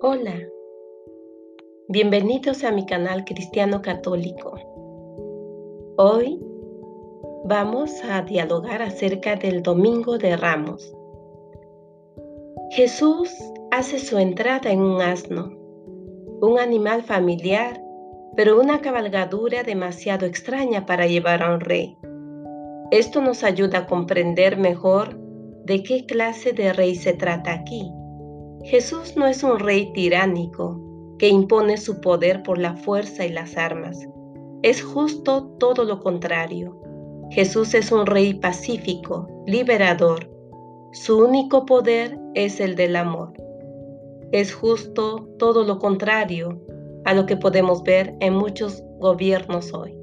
Hola, bienvenidos a mi canal Cristiano Católico. Hoy vamos a dialogar acerca del Domingo de Ramos. Jesús hace su entrada en un asno, un animal familiar, pero una cabalgadura demasiado extraña para llevar a un rey. Esto nos ayuda a comprender mejor de qué clase de rey se trata aquí. Jesús no es un rey tiránico que impone su poder por la fuerza y las armas. Es justo todo lo contrario. Jesús es un rey pacífico, liberador. Su único poder es el del amor. Es justo todo lo contrario a lo que podemos ver en muchos gobiernos hoy.